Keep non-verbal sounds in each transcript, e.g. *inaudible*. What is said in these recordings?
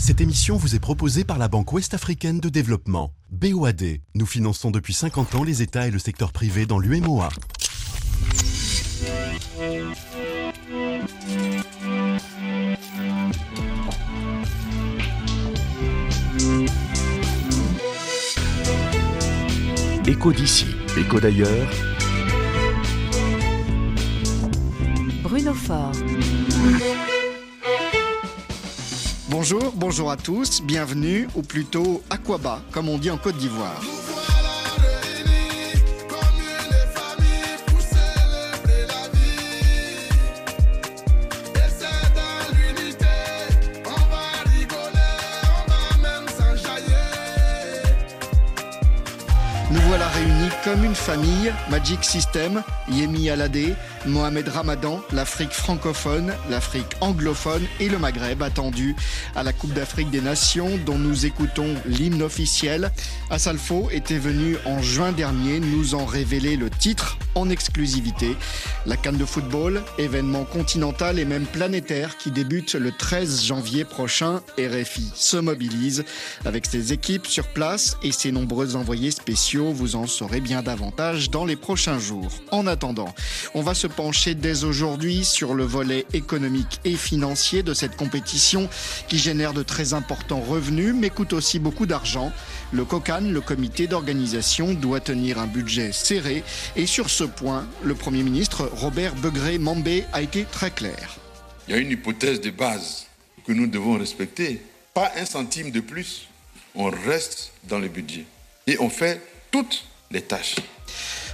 Cette émission vous est proposée par la Banque Ouest-Africaine de Développement, BOAD. Nous finançons depuis 50 ans les États et le secteur privé dans l'UMOA. Écho d'ici, écho d'ailleurs. Bruno Faure. Bonjour, bonjour à tous, bienvenue, ou plutôt Aquaba, comme on dit en Côte d'Ivoire. Nous voilà réunis comme une famille, Magic System, Yemi Alade, Mohamed Ramadan, l'Afrique francophone, l'Afrique anglophone et le Maghreb attendu à la Coupe d'Afrique des Nations dont nous écoutons l'hymne officiel. Assalfo était venu en juin dernier nous en révéler le titre en exclusivité. La Cannes de football, événement continental et même planétaire qui débute le 13 janvier prochain. RFI se mobilise avec ses équipes sur place et ses nombreux envoyés spéciaux. Vous en saurez bien davantage dans les prochains jours. En attendant, on va se pencher dès aujourd'hui sur le volet économique et financier de cette compétition qui génère de très importants revenus mais coûte aussi beaucoup d'argent. Le COCAN, le comité d'organisation, doit tenir un budget serré et sur ce point, le Premier ministre Robert Begré-Mambé a été très clair. Il y a une hypothèse de base que nous devons respecter. Pas un centime de plus. On reste dans le budget. Et on fait toutes les tâches.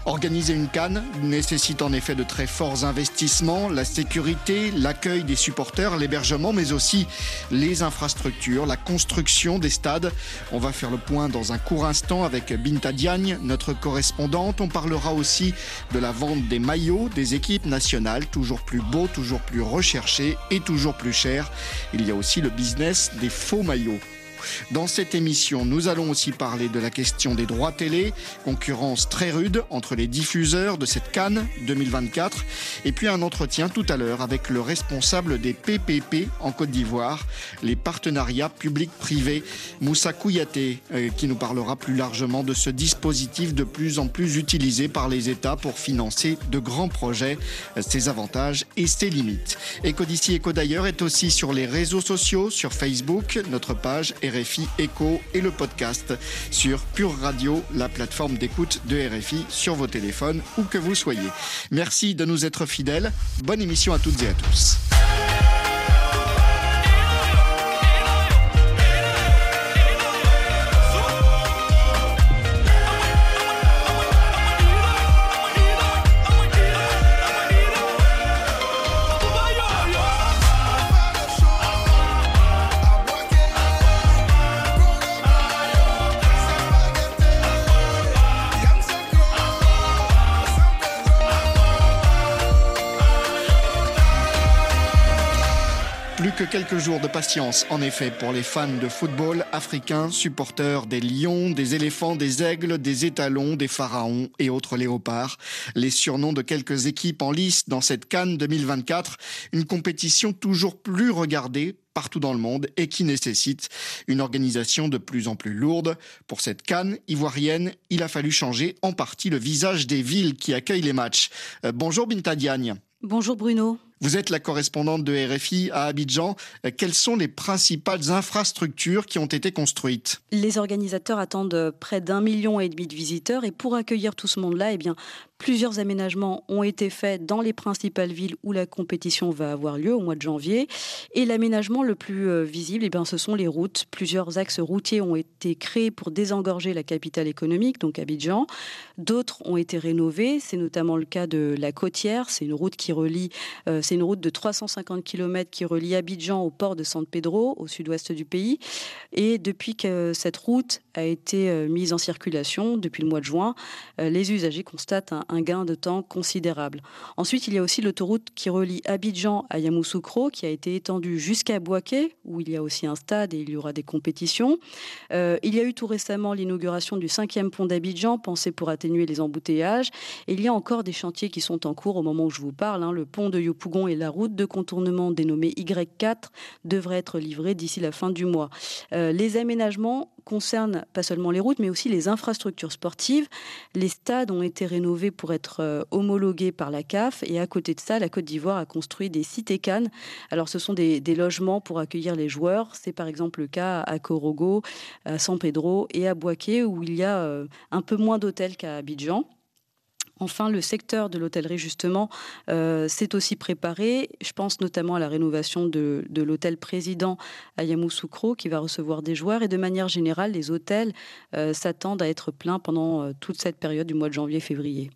Organiser une canne nécessite en effet de très forts investissements, la sécurité, l'accueil des supporters, l'hébergement, mais aussi les infrastructures, la construction des stades. On va faire le point dans un court instant avec Binta Diagne, notre correspondante. On parlera aussi de la vente des maillots des équipes nationales, toujours plus beaux, toujours plus recherchés et toujours plus chers. Il y a aussi le business des faux maillots. Dans cette émission, nous allons aussi parler de la question des droits télé, concurrence très rude entre les diffuseurs de cette Cannes 2024, et puis un entretien tout à l'heure avec le responsable des PPP en Côte d'Ivoire, les partenariats publics-privés, Moussa Kouyaté, euh, qui nous parlera plus largement de ce dispositif de plus en plus utilisé par les États pour financer de grands projets, ses avantages et ses limites. Éco d'ici, Éco d'ailleurs est aussi sur les réseaux sociaux, sur Facebook, notre page RFI Echo et le podcast sur Pure Radio, la plateforme d'écoute de RFI sur vos téléphones où que vous soyez. Merci de nous être fidèles. Bonne émission à toutes et à tous. Quelques jours de patience, en effet, pour les fans de football africains, supporters des lions, des éléphants, des aigles, des étalons, des pharaons et autres léopards. Les surnoms de quelques équipes en lice dans cette Cannes 2024, une compétition toujours plus regardée partout dans le monde et qui nécessite une organisation de plus en plus lourde. Pour cette canne ivoirienne, il a fallu changer en partie le visage des villes qui accueillent les matchs. Euh, bonjour Binta Diagne. Bonjour Bruno. Vous êtes la correspondante de RFI à Abidjan. Euh, Quelles sont les principales infrastructures qui ont été construites? Les organisateurs attendent près d'un million et demi de visiteurs et pour accueillir tout ce monde-là, eh bien, plusieurs aménagements ont été faits dans les principales villes où la compétition va avoir lieu au mois de janvier. Et l'aménagement le plus euh, visible, eh bien, ce sont les routes. Plusieurs axes routiers ont été créés pour désengorger la capitale économique, donc Abidjan. D'autres ont été rénovés. C'est notamment le cas de la Côtière. C'est une route qui relie, euh, c'est une route de 350 km qui relie Abidjan au port de San Pedro, au sud-ouest du pays. Et depuis que cette route a été euh, mise en circulation, depuis le mois de juin, les usagers constatent un, un gain de temps considérable. Ensuite, il y a aussi l'autoroute qui relie Abidjan à Yamoussoukro, qui a été étendue jusqu'à Boaké, où il y a aussi un stade et il y aura des compétitions. Euh, il y a eu tout récemment l'inauguration du cinquième pont d'Abidjan, pensé pour atténuer les embouteillages. Et il y a encore des chantiers qui sont en cours au moment où je vous parle. Hein. Le pont de Yopougon et la route de contournement dénommée Y4 devraient être livrés d'ici la fin du mois. Euh, les aménagements concernent pas seulement les routes, mais aussi les infrastructures sportives. Les stades ont été rénovés pour être euh, homologués par la CAF. Et à côté de ça, la Côte d'Ivoire a construit des cités Cannes. Alors, ce sont des, logements pour accueillir les joueurs. C'est par exemple le cas à Corogo, à San Pedro et à Boaké, où il y a euh, un peu moins d'hôtels qu'à Abidjan. Enfin, le secteur de l'hôtellerie, justement, euh, s'est aussi préparé. Je pense notamment à la rénovation de, l'hôtel président à Yamoussoukro, qui va recevoir des joueurs. Et de manière générale, les hôtels euh, s'attendent à être pleins pendant euh, toute cette période du mois de janvier-février.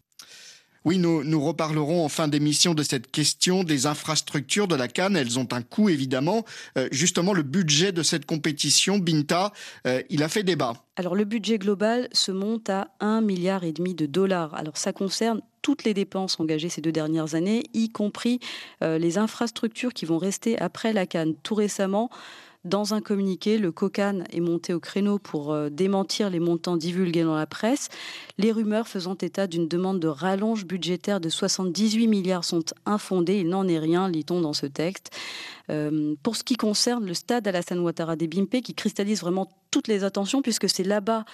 Oui, nous, reparlerons en fin d'émission de cette question des infrastructures de la Cannes. Elles ont un coût, évidemment. Euh, justement, le budget de cette compétition, Binta, euh, il a fait débat. Alors, le budget global se monte à 1,5 milliard et demi de dollars. Alors, ça concerne toutes les dépenses engagées ces deux dernières années, y compris euh, les infrastructures qui vont rester après la Cannes. Tout récemment, dans un communiqué, le COCAN est monté au créneau pour euh, démentir les montants divulgués dans la presse. Les rumeurs faisant état d'une demande de rallonge budgétaire de 78 milliards sont infondées. Il n'en est rien, lit-on dans ce texte. Euh, pour ce qui concerne le stade Alassane Ouattara des Bimpe, qui cristallise vraiment toutes les attentions, puisque c'est là-bas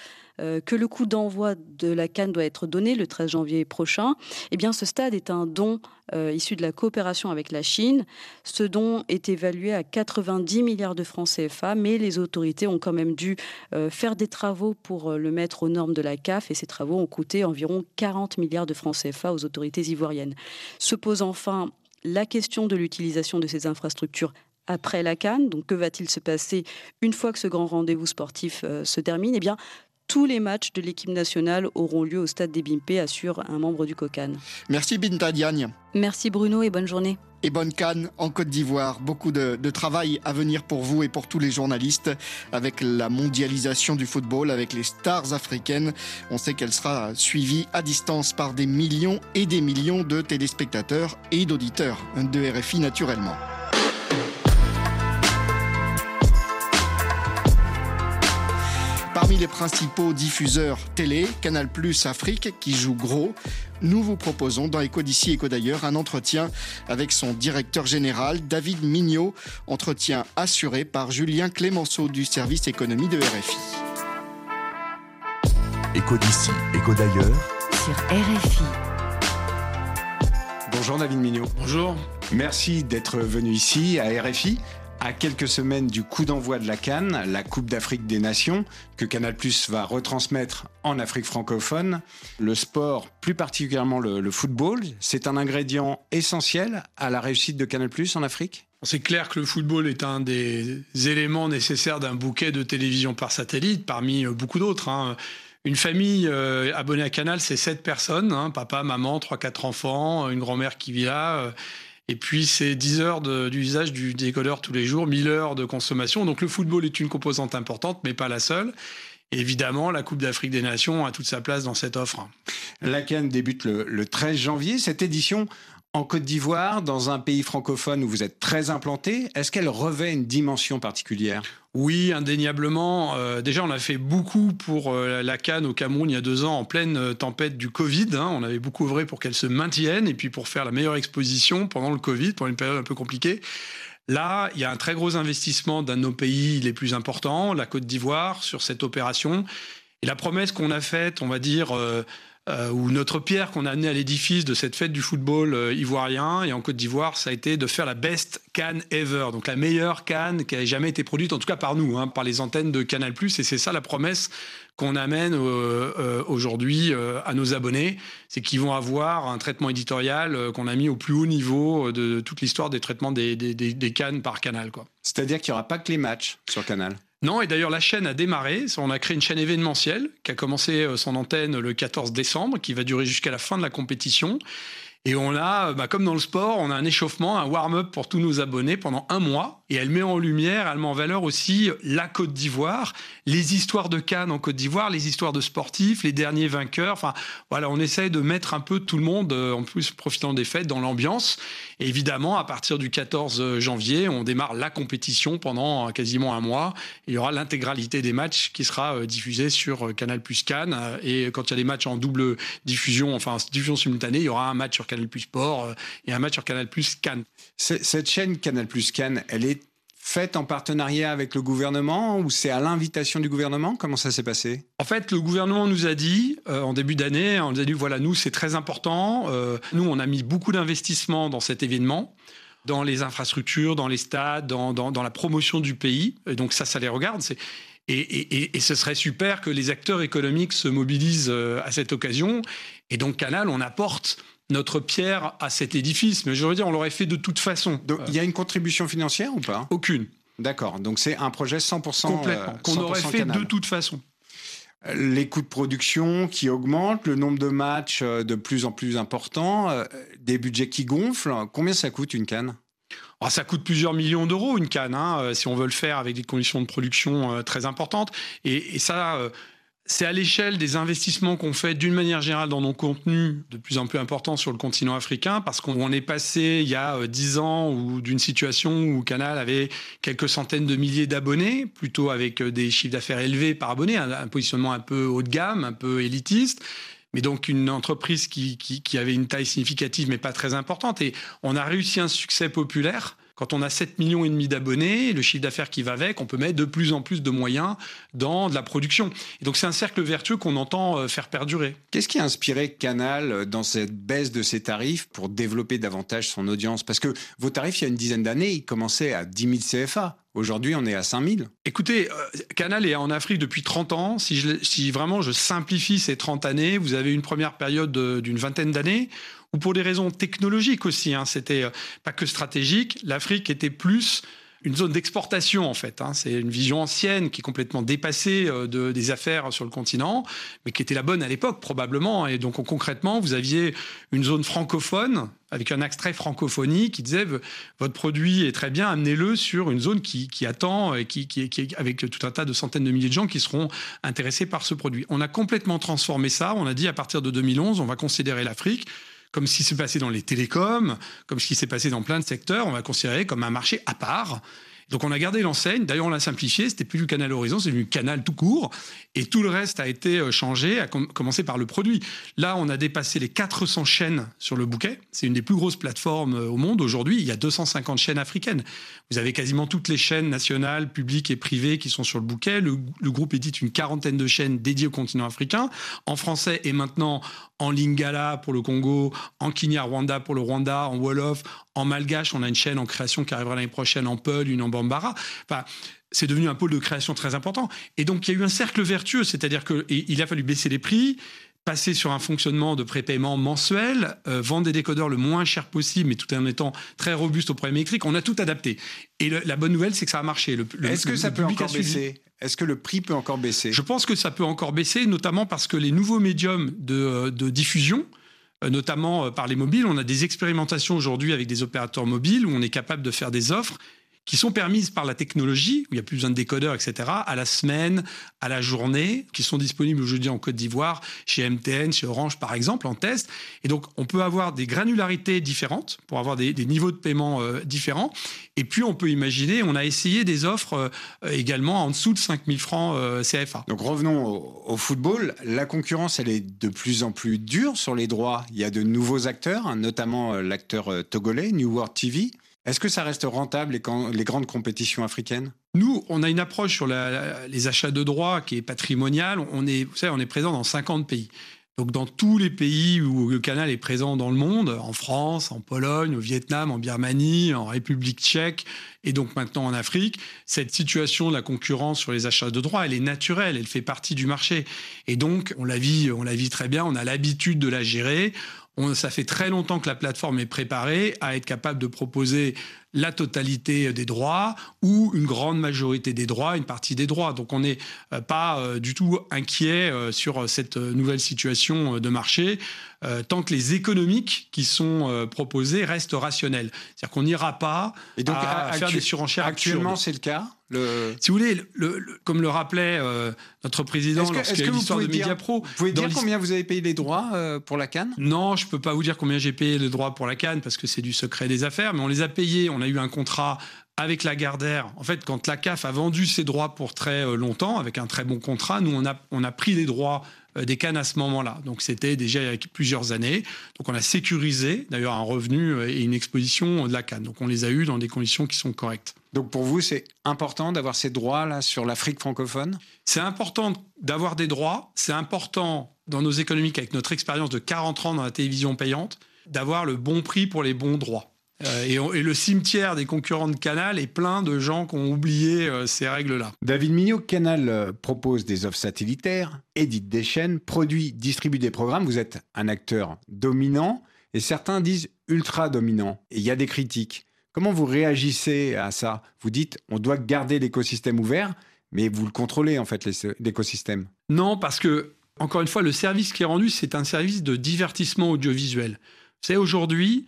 euh, que le coup d'envoi de la Cannes doit être donné le 13 janvier prochain. Eh bien, ce stade est un don euh, issu de la coopération avec la Chine. Ce don est évalué à 90 milliards de francs CFA, mais les autorités ont quand même dû faire des travaux pour le mettre aux normes de la CAF, et ces travaux ont coûté environ 40 milliards de francs CFA aux autorités ivoiriennes. Se pose enfin la question de l'utilisation de ces infrastructures après la Cannes. Donc, que va-t-il se passer une fois que ce grand rendez-vous sportif euh, se termine? Eh bien, tous les matchs de l'équipe nationale auront lieu au stade des Bimpe, assure un membre du COCAN. Merci Binta Diagne. Merci Bruno et bonne journée. Et bonne canne en Côte d'Ivoire. Beaucoup de, de, travail à venir pour vous et pour tous les journalistes avec la mondialisation du football, avec les stars africaines. On sait qu'elle sera suivie à distance par des millions et des millions de téléspectateurs et d'auditeurs de RFI naturellement. Parmi les principaux diffuseurs télé, Canal Plus Afrique, qui joue gros, nous vous proposons dans Éco d'ici, Éco d'ailleurs, un entretien avec son directeur général, David Mignot, entretien assuré par Julien Clémenceau du service économie de RFI. Éco d'ici, Éco d'ailleurs. Sur RFI. Bonjour David Mignot. Bonjour. Merci d'être venu ici à RFI à quelques semaines du coup d'envoi de la Cannes, la Coupe d'Afrique des Nations, que Canal Plus va retransmettre en Afrique francophone. Le sport, plus particulièrement le, football, c'est un ingrédient essentiel à la réussite de Canal Plus en Afrique? C'est clair que le football est un des éléments nécessaires d'un bouquet de télévision par satellite, parmi beaucoup d'autres. Hein. Une famille euh, abonnée à Canal, c'est sept personnes, hein. papa, maman, trois, quatre enfants, une grand-mère qui vit là, euh, et puis, c'est 10 heures d'usage du décodeur tous les jours, 1000 heures de consommation. Donc, le football est une composante importante, mais pas la seule. évidemment, la Coupe d'Afrique des Nations a toute sa place dans cette offre. La Cannes débute le, le 13 janvier. Cette édition en Côte d'Ivoire, dans un pays francophone où vous êtes très implanté, est-ce qu'elle revêt une dimension particulière? Oui, indéniablement. Euh, déjà, on a fait beaucoup pour euh, la Cannes au Cameroun il y a deux ans, en pleine euh, tempête du Covid. Hein. On avait beaucoup œuvré pour qu'elle se maintienne et puis pour faire la meilleure exposition pendant le Covid, pendant une période un peu compliquée. Là, il y a un très gros investissement d'un de nos pays les plus importants, la Côte d'Ivoire, sur cette opération. Et la promesse qu'on a faite, on va dire, euh, ou notre pierre qu'on a amenée à l'édifice de cette fête du football euh, ivoirien et en Côte d'Ivoire, ça a été de faire la best canne ever, donc la meilleure canne qui a jamais été produite, en tout cas par nous, hein, par les antennes de Canal+. Et c'est ça la promesse qu'on amène euh, aujourd'hui à nos abonnés, c'est qu'ils vont avoir un traitement éditorial qu'on a mis au plus haut niveau de toute l'histoire des traitements des, des, des, cannes par Canal. C'est-à-dire qu'il n'y aura pas que les matchs sur Canal non, et d'ailleurs la chaîne a démarré. On a créé une chaîne événementielle qui a commencé euh, son antenne le 14 décembre, qui va durer jusqu'à la fin de la compétition. Et on a, bah, comme dans le sport, on a un échauffement, un warm-up pour tous nos abonnés pendant un mois. Et elle met en lumière, elle met en valeur aussi la Côte d'Ivoire, les histoires de Cannes en Côte d'Ivoire, les histoires de sportifs, les derniers vainqueurs. Enfin, voilà, on essaye de mettre un peu tout le monde, euh, en plus profitant des fêtes, dans l'ambiance. Et évidemment, à partir du 14 janvier, on démarre la compétition pendant quasiment un mois. Il y aura l'intégralité des matchs qui sera euh, diffusée sur Canal Plus Cannes. Et quand il y a des matchs en double diffusion, enfin diffusion simultanée, il y aura un match sur Canal Plus Sport euh, et un match sur Canal Plus Cannes. Cette chaîne Canal Plus Cannes, elle est faite en partenariat avec le gouvernement ou c'est à l'invitation du gouvernement? Comment ça s'est passé? En fait, le gouvernement nous a dit euh, en début d'année, on nous a dit voilà, nous c'est très important. Euh, nous, on a mis beaucoup d'investissements dans cet événement dans les infrastructures, dans les stades, dans, dans, la promotion du pays. Et donc ça, ça les regarde. Et, et, et, ce serait super que les acteurs économiques se mobilisent à cette occasion. Et donc Canal, on apporte notre pierre à cet édifice. Mais je veux dire, on l'aurait fait de toute façon. il y a une contribution financière ou pas? Aucune. D'accord. Donc c'est un projet 100%. Complètement. Euh, qu'on aurait fait de toute façon. Les coûts de production qui augmentent, le nombre de matchs euh, de plus en plus important, euh, des budgets qui gonflent. Combien ça coûte une canne? Ah, ça coûte plusieurs millions d'euros une canne, hein, si on veut le faire avec des conditions de production très importantes. Et, et ça, c'est à l'échelle des investissements qu'on fait d'une manière générale dans nos contenus de plus en plus importants sur le continent africain, parce qu'on est passé il y a euh, dix ans ou d'une situation où Canal avait quelques centaines de milliers d'abonnés, plutôt avec euh, des chiffres d'affaires élevés par abonné, un, positionnement un peu haut de gamme, un peu élitiste mais donc une entreprise qui, qui, avait une taille significative mais pas très importante. Et on a réussi un succès populaire quand on a 7 millions et demi d'abonnés, le chiffre d'affaires qui va avec, on peut mettre de plus en plus de moyens dans de la production. Et donc c'est un cercle vertueux qu'on entend euh, faire perdurer. Qu'est-ce qui a inspiré Canal euh, dans cette baisse de ses tarifs pour développer davantage son audience? Parce que vos tarifs, il y a une dizaine d'années, ils commençaient à 10 000 CFA. Aujourd'hui, on est à 000. Écoutez, euh, Canal est en Afrique depuis 30 ans. Si, vraiment je simplifie ces 30 années, vous avez une première période d'une vingtaine d'années ou pour des raisons technologiques aussi. Hein. C'était euh, pas que stratégique. L'Afrique était plus une zone d'exportation en fait. Hein. C'est une vision ancienne qui est complètement dépassée euh, de, des affaires sur le continent, mais qui était la bonne à l'époque probablement. Et donc concrètement, vous aviez une zone francophone avec un extrait francophonie qui disait votre produit est très bien, amenez-le sur une zone qui, attend et qui, qui, qui, avec tout un tas de centaines de milliers de gens qui seront intéressés par ce produit. On a complètement transformé ça. On a dit à partir de 2011, on va considérer l'Afrique comme ce qui s'est passé dans les télécoms, comme ce qui s'est passé dans plein de secteurs, on va considérer comme un marché à part donc on a gardé l'enseigne, d'ailleurs on l'a simplifié, c'était plus du canal Horizon, c'est du canal tout court, et tout le reste a été euh, changé, à commencer par le produit. Là, on a dépassé les 400 chaînes sur le bouquet, c'est une des plus grosses plateformes euh, au monde. Aujourd'hui, il y a 250 chaînes africaines. Vous avez quasiment toutes les chaînes nationales, publiques et privées qui sont sur le bouquet. Le, le groupe édite une quarantaine de chaînes dédiées au continent africain, en français et maintenant en lingala pour le Congo, en Kinyarwanda pour le Rwanda, en Wolof, en malgache. On a une chaîne en création qui arrivera l'année prochaine en Peul, une en Bambara. Enfin, c'est devenu un pôle de création très important. Et donc, il y a eu un cercle vertueux, c'est-à-dire qu'il a fallu baisser les prix, passer sur un fonctionnement de prépaiement mensuel, euh, vendre des décodeurs le moins cher possible, mais tout en étant très robuste au problème électrique. On a tout adapté. Et la bonne nouvelle, c'est que ça a marché. Est-ce que ça peut encore baisser? Est-ce que le prix peut encore baisser? Je pense que ça peut encore baisser, notamment parce que les nouveaux médiums de, diffusion, euh, notamment euh, par les mobiles. On a des expérimentations aujourd'hui avec des opérateurs mobiles où on est capable de faire des offres qui sont permises par la technologie, où il n'y a plus besoin de décodeurs, etc., à la semaine, à la journée, qui sont disponibles aujourd'hui en Côte d'Ivoire, chez MTN, chez Orange, par exemple, en test. Et donc, on peut avoir des granularités différentes pour avoir des, niveaux de paiement euh, différents. Et puis, on peut imaginer, on a essayé des offres euh, également en dessous de 5000 francs euh, CFA. Donc, revenons au, football. La concurrence, elle est de plus en plus dure sur les droits. Il y a de nouveaux acteurs, hein, notamment l'acteur togolais, New World TV. Est-ce que ça reste rentable les, grandes compétitions africaines? Nous, on a une approche sur les achats de droits qui est patrimoniale. On est, vous savez, on est présent dans 50 pays. Donc dans tous les pays où le canal est présent dans le monde, en France, en Pologne, au Vietnam, en Birmanie, en République tchèque et donc maintenant en Afrique, cette situation de la concurrence sur les achats de droits, elle est naturelle, elle fait partie du marché. Et donc on la vit, on la vit très bien, on a l'habitude de la gérer ça fait très longtemps que la plateforme est préparée à être capable de proposer la totalité des droits ou une grande majorité des droits, une partie des droits. Donc on n'est euh, pas euh, du tout inquiet euh, sur cette nouvelle situation de marché tant que les économiques qui sont proposés restent rationnels. C'est-à-dire qu'on n'ira pas Et donc, à, faire des surenchères Actuellement, c'est le cas? Si vous voulez, comme le rappelait notre président lorsqu'il y a l'histoire de Mediapro... Vous pouvez dire combien vous avez payé les droits pour la Cannes? Non, je ne peux pas vous dire combien j'ai payé les droits pour la Cannes parce que c'est du secret des affaires, mais on les a payés, on a eu un contrat avec la Gardère. En fait, quand la CAF a vendu ses droits pour très euh, longtemps, avec un très bon contrat, nous, on a, on a pris les droits euh, des cannes à ce moment-là. Donc, c'était déjà il y a plusieurs années. Donc, on a sécurisé, d'ailleurs, un revenu euh, et une exposition de la canne. Donc, on les a eus dans des conditions qui sont correctes. Donc, pour vous, c'est important d'avoir ces droits-là sur l'Afrique francophone? C'est important d'avoir des droits. C'est important dans nos économiques, avec notre expérience de 40 ans dans la télévision payante, d'avoir le bon prix pour les bons droits. Euh, et, le cimetière des concurrents de Canal est plein de gens qui ont oublié euh, ces règles-là. David Mignot, Canal euh, propose des offres satellitaires, édite des chaînes, produit, distribue des programmes. Vous êtes un acteur dominant et certains disent ultra dominant. Et il y a des critiques. Comment vous réagissez à ça? Vous dites on doit garder l'écosystème ouvert, mais vous le contrôlez en fait l'écosystème. Non, parce que encore une fois, le service qui est rendu, c'est un service de divertissement audiovisuel. C'est aujourd'hui,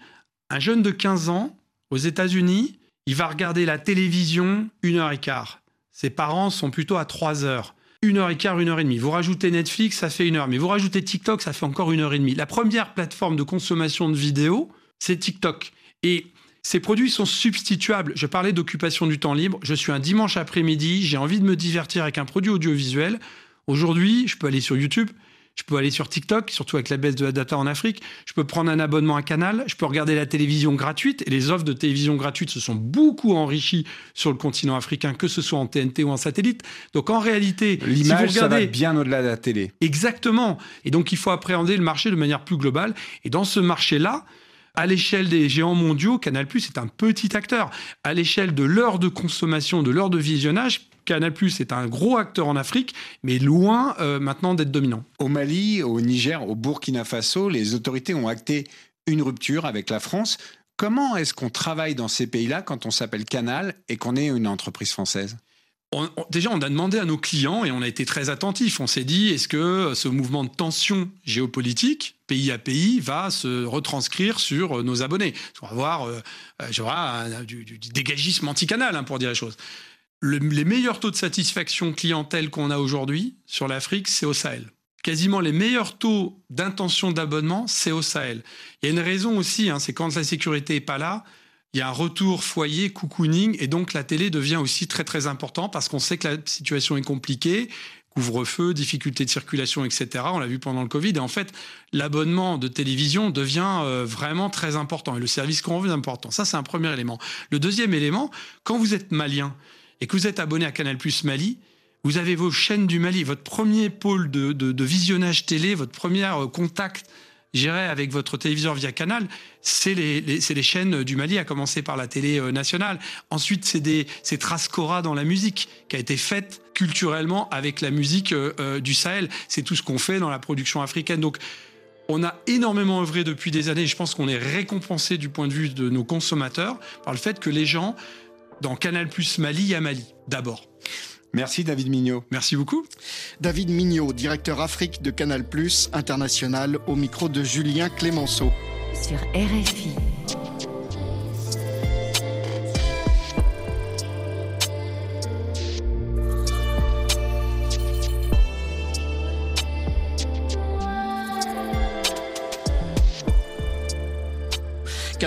un jeune de 15 ans, aux États-Unis, il va regarder la télévision une heure et quart. Ses parents sont plutôt à 3 heures. Une heure et quart, une heure et demie. Vous rajoutez Netflix, ça fait une heure. Mais vous rajoutez TikTok, ça fait encore une heure et demie. La première plateforme de consommation de vidéos, c'est TikTok. Et ces produits sont substituables. Je parlais d'occupation du temps libre. Je suis un dimanche après-midi, j'ai envie de me divertir avec un produit audiovisuel. Aujourd'hui, je peux aller sur YouTube, je peux aller sur TikTok, surtout avec la baisse de la data en Afrique. Je peux prendre un abonnement à Canal. Je peux regarder la télévision gratuite. Et les offres de télévision gratuite se sont beaucoup enrichies sur le continent africain, que ce soit en TNT ou en satellite. Donc en réalité, l'image, ça va bien au-delà de la télé. Exactement. Et donc il faut appréhender le marché de manière plus globale. Et dans ce marché-là, à l'échelle des géants mondiaux, Canal+ est un petit acteur. À l'échelle de l'heure de consommation, de l'heure de visionnage, Canal est un gros acteur en Afrique, mais loin euh, maintenant d'être dominant. Au Mali, au Niger, au Burkina Faso, les autorités ont acté une rupture avec la France. Comment est-ce qu'on travaille dans ces pays-là quand on s'appelle Canal et qu'on est une entreprise française? Déjà, on a demandé à nos clients et on a été très attentifs. On s'est dit, est-ce que ce mouvement de tension géopolitique, pays à pays, va se retranscrire sur nos abonnés? On va avoir, euh, du, dégagisme anti-canal, hein, pour dire les choses les meilleurs taux de satisfaction clientèle qu'on a aujourd'hui sur l'Afrique, c'est au Sahel. Quasiment les meilleurs taux d'intention d'abonnement, c'est au Sahel. Il y a une raison aussi, hein, c'est quand la sécurité n'est pas là, il y a un retour foyer, cocooning, et donc la télé devient aussi très très important parce qu'on sait que la situation est compliquée, couvre-feu, difficultés de circulation, etc. On l'a vu pendant le Covid. Et en fait, l'abonnement de télévision devient euh, vraiment très important et le service qu'on revient important. Ça, c'est un premier élément. Le deuxième élément, quand vous êtes malien, et que vous êtes abonné à Canal Plus Mali, vous avez vos chaînes du Mali, votre premier pôle de, visionnage télé, votre premier euh, contact géré avec votre téléviseur via Canal, c'est les, les, chaînes du Mali, à commencer par la télé euh, nationale. Ensuite, c'est Trascora dans la musique, qui a été faite culturellement avec la musique euh, du Sahel. C'est tout ce qu'on fait dans la production africaine. Donc, on a énormément œuvré depuis des années. Je pense qu'on est récompensé du point de vue de nos consommateurs par le fait que les gens dans Canal Plus Mali à Mali, d'abord. Merci David Mignot. Merci beaucoup. David Mignot, directeur Afrique de Canal Plus International, au micro de Julien Clémenceau. Sur RFI.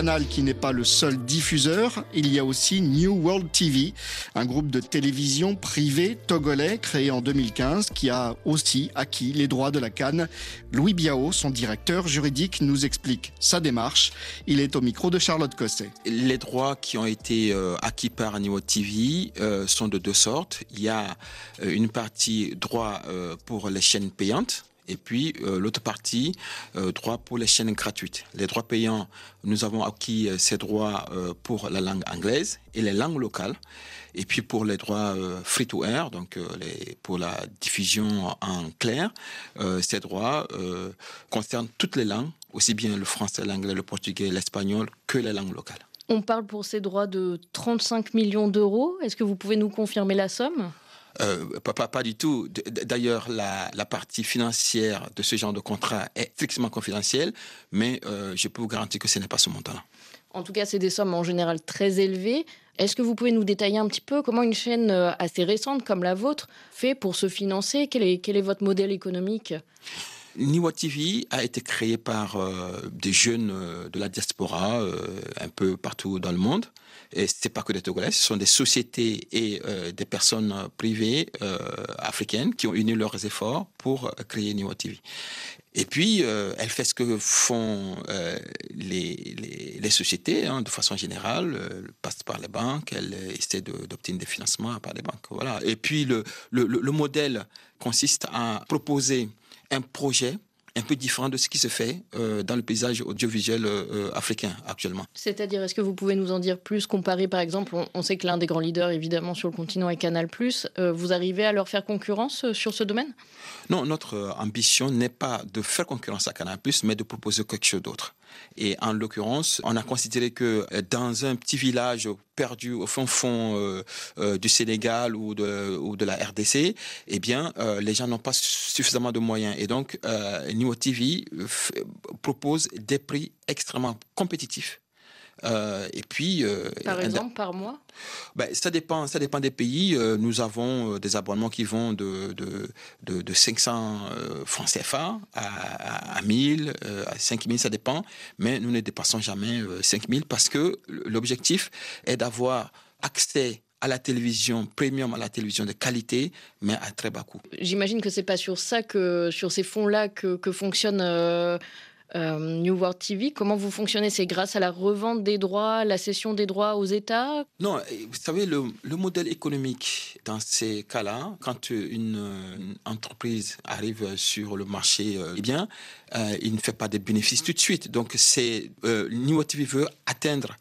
Canal qui n'est pas le seul diffuseur, il y a aussi New World TV, un groupe de télévision privé togolais créé en 2015 qui a aussi acquis les droits de la Cannes. Louis Biao, son directeur juridique, nous explique sa démarche. Il est au micro de Charlotte Cosset. Les droits qui ont été euh, acquis par New World TV euh, sont de deux sortes. Il y a euh, une partie droit pour les chaînes payantes et puis euh, l'autre partie, euh, droit pour les chaînes gratuites. Les droits payants, nous avons acquis euh, ces droits pour la langue anglaise et les langues locales. Et puis pour les droits free to air, donc pour la diffusion en clair, ces droits concernent toutes les langues aussi bien le français, l'anglais, le portugais, l'espagnol que les langues locales. On parle pour ces droits de 35 millions d'euros. Est-ce que vous pouvez nous confirmer la somme? Euh, pas, pas, du tout. D'ailleurs, la, la, partie financière de ce genre de contrat est strictement confidentielle, mais euh, je peux vous garantir que ce n'est pas ce montant-là. En tout cas, c'est des sommes en général très élevées. Est-ce que vous pouvez nous détailler un petit peu comment une chaîne euh, assez récente comme la vôtre fait pour se financer? Quel est, quel est votre modèle économique? Niwa TV a été créé par euh, des jeunes de la diaspora un peu partout dans le monde. Et c'est pas que des Togolais, ce sont des sociétés et des personnes privées africaines qui ont uni leurs efforts pour créer Niwa TV. Et puis, euh, elle fait ce que font euh, les, les, les, sociétés, hein, de façon générale, euh, passe par les banques, elle essaie d'obtenir des financements par les banques. Voilà. Et puis, le, le, le modèle consiste à proposer un projet un peu différent de ce qui se fait euh, dans le paysage audiovisuel euh, africain actuellement. C'est-à-dire, est-ce que vous pouvez nous en dire plus Comparé, par exemple, on, sait que l'un des grands leaders, évidemment, sur le continent est Canal+. Euh, vous arrivez à leur faire concurrence sur ce domaine? Non, notre ambition n'est pas de faire concurrence à Canal+, mais de proposer quelque chose d'autre. Et en l'occurrence, on a considéré que euh, dans un petit village perdu au fond fond euh, euh, du Sénégal ou de, la RDC, eh bien, les gens n'ont pas suffisamment de moyens. Et donc, New TV propose des prix extrêmement compétitifs euh, et puis, euh, par exemple, par mois ben, ça, dépend, ça dépend des pays. Euh, nous avons des abonnements qui vont de, de, de, de 500 francs CFA à, à 1000, à 5000, ça dépend. Mais nous ne dépassons jamais 5000 parce que l'objectif est d'avoir accès à la télévision premium, à la télévision de qualité, mais à très bas coût. J'imagine que c'est pas sur ça que, sur ces fonds-là que, que fonctionne euh, New World TV. Comment vous fonctionnez? C'est grâce à la revente des droits, la cession des droits aux États? Non, vous savez, le, modèle économique dans ces cas-là, quand une, entreprise arrive sur le marché, euh, eh bien, euh, il ne fait pas de bénéfices tout de suite. Donc, New World TV veut atteindre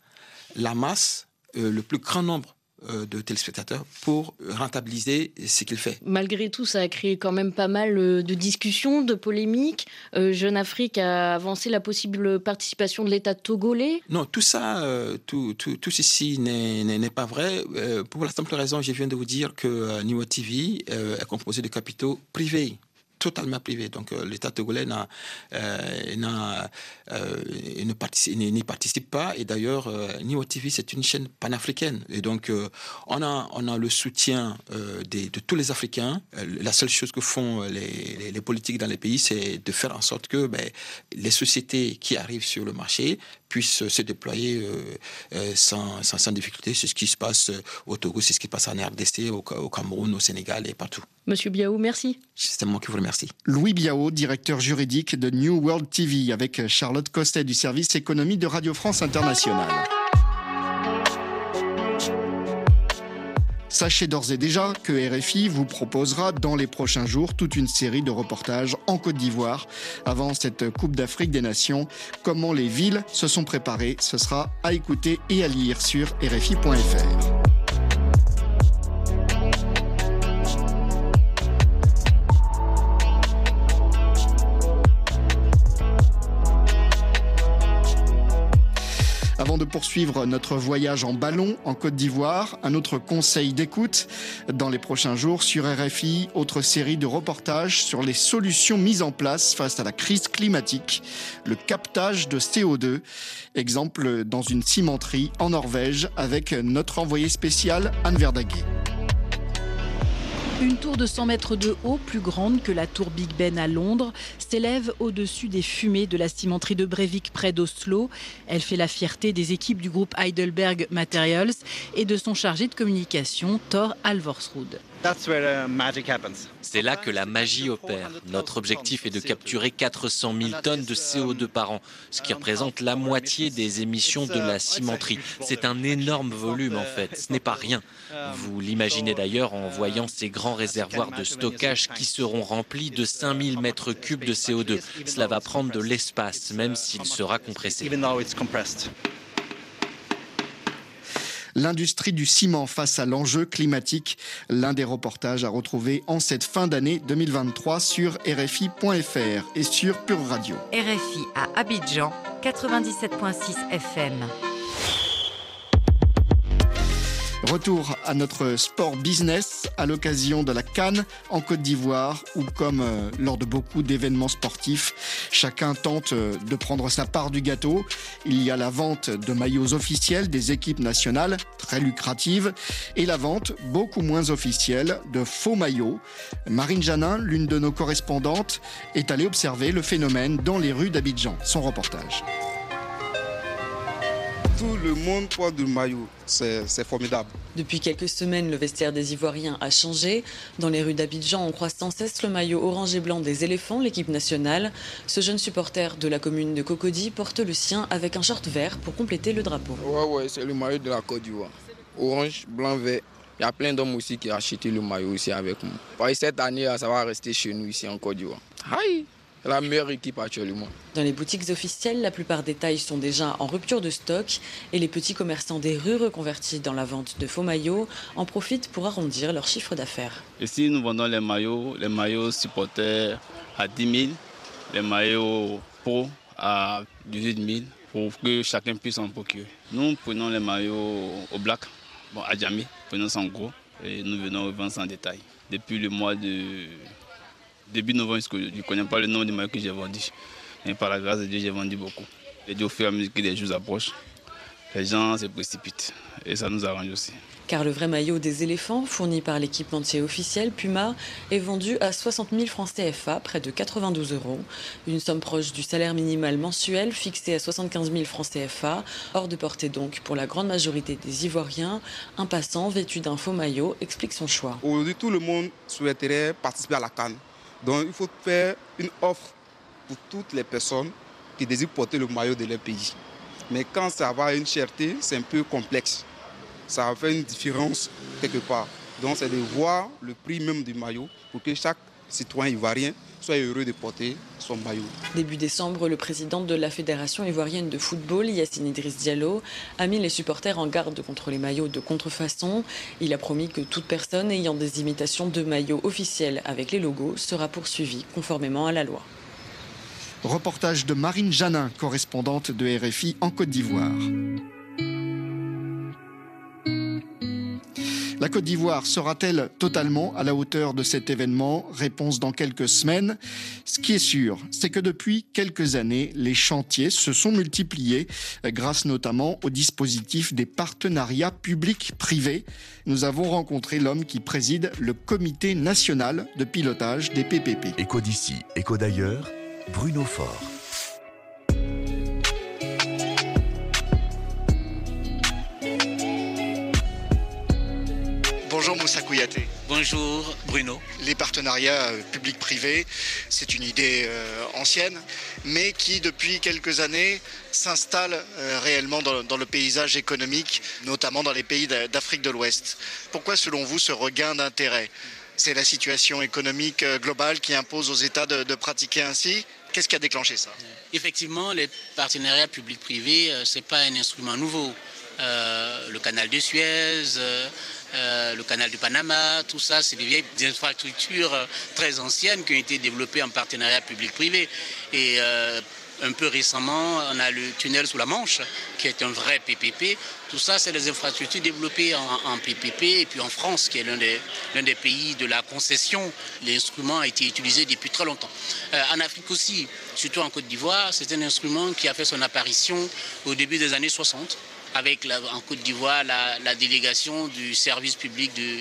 la masse, le plus grand nombre euh, de téléspectateurs pour rentabiliser ce qu'il fait. Malgré tout, ça a créé quand même pas mal euh, de discussions, de polémiques. Euh, Jeune Afrique a avancé la possible participation de l'État togolais. Non, tout ça, tout, tout, tout, ceci n'est pas vrai. pour la simple raison, je viens de vous dire que Niwa TV est composé de capitaux privés totalement privé. Donc euh, l'État togolais n'a, euh, n'a, euh, participe, n'y participe pas. Et d'ailleurs, Niwo TV, c'est une chaîne panafricaine. Et donc, on, a, on a le soutien de tous les Africains. la seule chose que font les, politiques dans les pays, c'est de faire en sorte que ben, les sociétés qui arrivent sur le marché puissent se déployer sans, sans, sans, difficulté. C'est ce qui se passe au Togo, c'est ce qui se passe en RDC, au, au Cameroun, au Sénégal et partout. Monsieur Biaou, merci. C'est moi qui vous remercie. Louis Biao, directeur juridique de New World TV, avec Charlotte Costet du service économie de Radio France Internationale. Sachez d'ores et déjà que RFI vous proposera dans les prochains jours toute une série de reportages en Côte d'Ivoire avant cette Coupe d'Afrique des Nations. Comment les villes se sont préparées, ce sera à écouter et à lire sur RFI.fr. poursuivre notre voyage en ballon en Côte d'Ivoire, un autre conseil d'écoute dans les prochains jours sur RFI, autre série de reportages sur les solutions mises en place face à la crise climatique, le captage de CO2. Exemple dans une cimenterie en Norvège avec notre envoyé spécial Anne Verdaguet. Une tour de 100 mètres de haut, plus grande que la tour Big Ben à Londres, s'élève au-dessus des fumées de la cimenterie de Breivik près d'Oslo. Elle fait la fierté des équipes du groupe Heidelberg Materials et de son chargé de communication, Thor Alvorsrud. C'est là que la magie opère. Notre objectif est de capturer 400 000 tonnes de CO2 par an, ce qui représente la moitié des émissions de la cimenterie. C'est un énorme volume en fait, ce n'est pas rien. Vous l'imaginez d'ailleurs en voyant ces grands réservoirs de stockage qui seront remplis de 5000 mètres cubes de CO2. Cela va prendre de l'espace, même s'il sera compressé. L'industrie du ciment face à l'enjeu climatique. L'un des reportages à retrouver en cette fin d'année 2023 sur RFI.fr et sur Pure Radio. RFI à Abidjan, 97.6 FM. Retour à notre sport business à l'occasion de la Cannes en Côte d'Ivoire où comme euh, lors de beaucoup d'événements sportifs, chacun tente euh, de prendre sa part du gâteau. Il y a la vente de maillots officiels des équipes nationales, très lucrative, et la vente beaucoup moins officielle de faux maillots. Marine Janin, l'une de nos correspondantes, est allée observer le phénomène dans les rues d'Abidjan. Son reportage tout le monde porte du maillot. C'est formidable. Depuis quelques semaines, le vestiaire des Ivoiriens a changé. Dans les rues d'Abidjan, on croise sans cesse le maillot orange et blanc des éléphants, l'équipe nationale. Ce jeune supporter de la commune de Cocody porte le sien avec un short vert pour compléter le drapeau. Ouais, ouais, c'est le maillot de la Côte d'Ivoire. Orange, blanc, vert. Il y a plein d'hommes aussi qui ont acheté le maillot ici avec moi. cette année, ça va rester chez nous ici en Côte d'Ivoire. Aïe la meilleure équipe actuellement. Dans les boutiques officielles, la plupart des tailles sont déjà en rupture de stock et les petits commerçants des rues reconvertis dans la vente de faux maillots en profitent pour arrondir leur chiffre d'affaires. Ici, nous vendons les maillots, les maillots supporters à 10 000, les maillots pro à 18 000 pour que chacun puisse en procurer. Nous prenons les maillots au black, bon, à Djamé, prenons ça en gros et nous venons vendre ça en détail. Depuis le mois de début novembre, je ne connais pas le nombre de maillots que j'ai vendus. Mais par la grâce de Dieu, j'ai vendu beaucoup. Et Dieu, au fur et à mesure que les jours approchent, les gens se précipitent. Et ça nous arrange aussi. Car le vrai maillot des éléphants, fourni par l'équipementier officiel Puma, est vendu à 60 000 francs CFA, près de 92 euros. Une somme proche du salaire minimal mensuel, fixé à 75 000 francs CFA, hors de portée donc pour la grande majorité des Ivoiriens. Un passant vêtu d'un faux maillot explique son choix. Aujourd'hui, tout le monde souhaiterait participer à la Cannes. Donc il faut faire une offre pour toutes les personnes qui désirent porter le maillot de leur pays. Mais quand ça va à une cherté, c'est un peu complexe. Ça faire une différence quelque part. Donc c'est de voir le prix même du maillot pour que chaque citoyen ivoirien soit heureux de porter son maillot. Début décembre, le président de la Fédération ivoirienne de football, Yassine Idriss Diallo, a mis les supporters en garde contre les maillots de contrefaçon. Il a promis que toute personne ayant des imitations de maillots officiels avec les logos sera poursuivie conformément à la loi. Reportage de Marine Janin, correspondante de RFI en Côte d'Ivoire. La Côte d'Ivoire sera-t-elle totalement à la hauteur de cet événement? Réponse dans quelques semaines. Ce qui est sûr, c'est que depuis quelques années, les chantiers se sont multipliés grâce notamment au dispositif des partenariats publics-privés. Nous avons rencontré l'homme qui préside le comité national de pilotage des PPP. Éco d'ici, éco d'ailleurs, Bruno Faure. Bonjour Moussa Kouyaté. Bonjour Bruno. Les partenariats euh, publics-privés, c'est une idée euh, ancienne, mais qui depuis quelques années s'installe euh, réellement dans, le paysage économique, notamment dans les pays d'Afrique de l'Ouest. Pourquoi selon vous ce regain d'intérêt? C'est la situation économique globale qui impose aux États de, de pratiquer ainsi? Qu'est-ce qui a déclenché ça? Effectivement, les partenariats publics-privés, ce n'est pas un instrument nouveau. le canal de Suez, euh, le canal du Panama, tout ça, c'est des vieilles infrastructures euh, très anciennes qui ont été développées en partenariat public-privé. Et euh, un peu récemment, on a le tunnel sous la Manche, qui est un vrai PPP. Tout ça, c'est des infrastructures développées en, PPP. Et puis en France, qui est l'un des, des, pays de la concession, l'instrument a été utilisé depuis très longtemps. en Afrique aussi, surtout en Côte d'Ivoire, c'est un instrument qui a fait son apparition au début des années 60 avec en Côte d'Ivoire la, délégation du service public de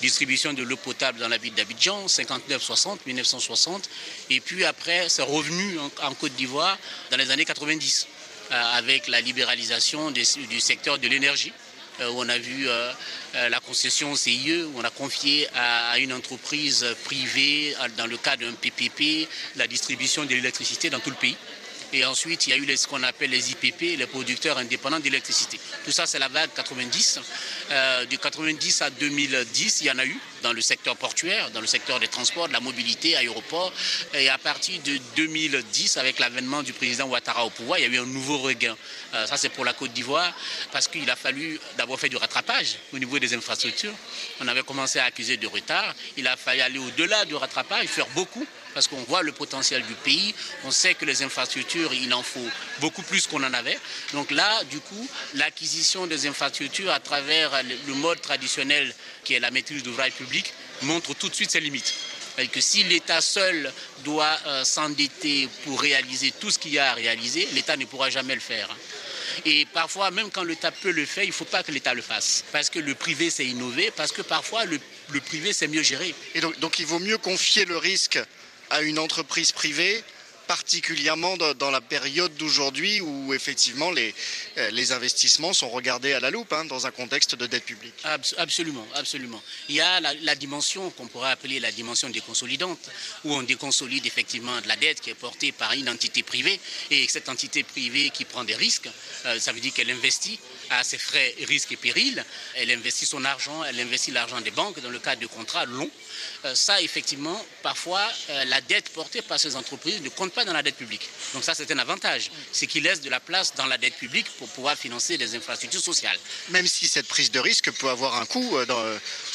distribution de l'eau potable dans la ville d'Abidjan, 59-60, 1960. Et puis après, c'est revenu en, Côte d'Ivoire dans les années 90, euh, avec la libéralisation du secteur de l'énergie euh, où on a vu euh, la concession CIE, où on a confié à, une entreprise privée, dans le cadre d'un PPP, la distribution de l'électricité dans tout le pays. Et ensuite, il y a eu ce qu'on appelle les IPP, les producteurs indépendants d'électricité. Tout ça, c'est la vague 90. Euh, de 90 à 2010, il y en a eu. dans le secteur portuaire, dans le secteur des transports, de la mobilité, aéroport. Et à partir de 2010, avec l'avènement du président Ouattara au pouvoir, il y a eu un nouveau regain. Euh, ça, c'est pour la Côte d'Ivoire, parce qu'il a fallu d'abord faire du rattrapage au niveau des infrastructures. On avait commencé à accuser de retard. Il a fallu aller au-delà du rattrapage, faire beaucoup parce qu'on voit le potentiel du pays, on sait que les infrastructures, il en faut beaucoup plus qu'on en avait. Donc là, du coup, l'acquisition des infrastructures à travers le mode traditionnel qui est la maîtrise d'ouvrage public montre tout de suite ses limites. Que si l'État seul doit euh, s'endetter pour réaliser tout ce qu'il y a à réaliser, l'État ne pourra jamais le faire. Et parfois, même quand l'État peut le faire, il ne faut pas que l'État le fasse. Parce que le privé, c'est innover, parce que parfois, le, privé, c'est mieux géré. Et donc, il vaut mieux confier le risque à une entreprise privée particulièrement dans la période d'aujourd'hui où effectivement les, euh, investissements sont regardés à la loupe hein, dans un contexte de dette publique. Absolument, absolument. Il y a la, dimension qu'on pourrait appeler la dimension déconsolidante, où on déconsolide effectivement de la dette qui est portée par une entité privée, et cette entité privée qui prend des risques, euh, ça veut dire qu'elle investit à ses frais, risques et périls, elle investit son argent, elle investit l'argent des banques dans le cadre de contrats longs. Euh, ça, effectivement, parfois, la dette portée par ces entreprises ne compte pas dans la dette publique. Donc ça, c'est un avantage. C'est qu'il laisse de la place dans la dette publique pour pouvoir financer des infrastructures sociales. Même si cette prise de risque peut avoir un coût euh, dans,